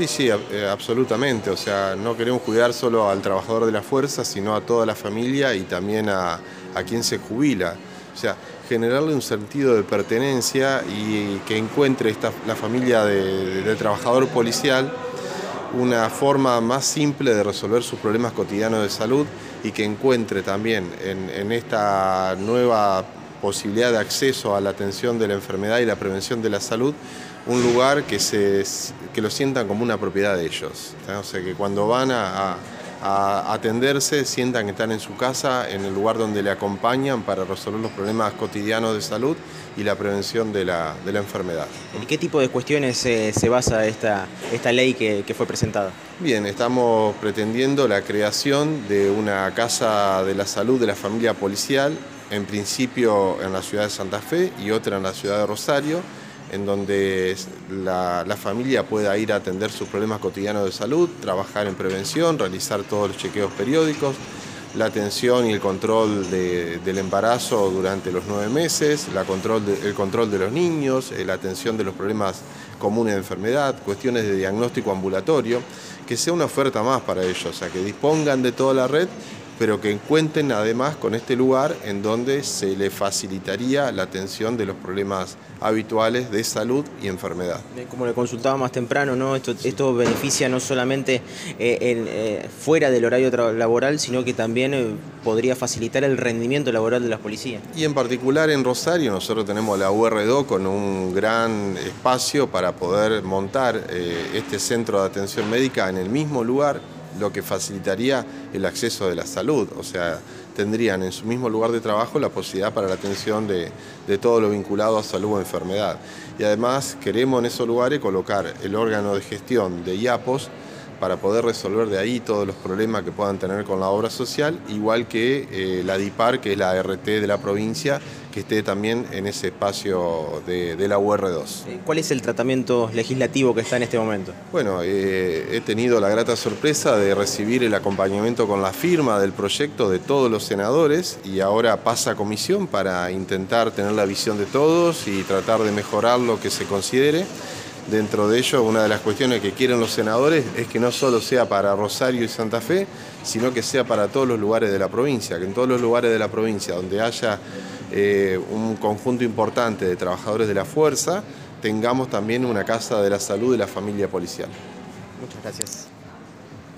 Sí, sí, eh, absolutamente. O sea, no queremos cuidar solo al trabajador de la fuerza, sino a toda la familia y también a, quien se jubila. O sea, generarle un sentido de pertenencia y que encuentre esta, la familia del trabajador policial una forma más simple de resolver sus problemas cotidianos de salud y que encuentre también en, esta nueva posibilidad de acceso a la atención de la enfermedad y la prevención de la salud un lugar que, se, que lo sientan como una propiedad de ellos. O sea, que cuando van a a atenderse, sientan que están en su casa, en el lugar donde le acompañan para resolver los problemas cotidianos de salud y la prevención de la, enfermedad. ¿En qué tipo de cuestiones eh, se basa esta, esta ley que, que, fue presentada? Bien, estamos pretendiendo la creación de una casa de la salud de la familia policial, en principio en la ciudad de Santa Fe y otra en la ciudad de Rosario en donde la, familia pueda ir a atender sus problemas cotidianos de salud, trabajar en prevención, realizar todos los chequeos periódicos, la atención y el control del embarazo durante los nueve meses, el control de los niños, eh, la atención de los problemas comunes de enfermedad, cuestiones de diagnóstico ambulatorio, que sea una oferta más para ellos, o sea, que dispongan de toda la red pero que cuenten además con este lugar en donde se le facilitaría la atención de los problemas habituales de salud y enfermedad. Como le consultaba más temprano, ¿no? esto, esto beneficia no solamente eh, eh, fuera del horario laboral, sino que también eh, podría facilitar el rendimiento laboral de las policías. Y en particular en Rosario nosotros tenemos la UR2 con un gran espacio para poder montar este centro de atención médica en el mismo lugar lo que facilitaría el acceso de la salud. O sea, tendrían en su mismo lugar de trabajo la posibilidad para la atención de, todo lo vinculado a salud o enfermedad. Y además queremos en esos lugares colocar el órgano de gestión de IAPOS para poder resolver de ahí todos los problemas que puedan tener con la obra social, igual que eh, la DIPAR, que es la RT de la provincia, que esté también en ese espacio de, la UR2. Eh, ¿Cuál es el tratamiento legislativo que está en este momento? Bueno, eh, he tenido la grata sorpresa de recibir el acompañamiento con la firma del proyecto de todos los senadores y ahora pasa a comisión para intentar tener la visión de todos y tratar de mejorar lo que se considere. Dentro de ello, una de las cuestiones que quieren los senadores es que no solo sea para Rosario y Santa Fe, sino que sea para todos los lugares de la provincia, que en todos los lugares de la provincia donde haya eh, un conjunto importante de trabajadores de la fuerza, tengamos también una casa de la salud de la familia policial. Muchas gracias.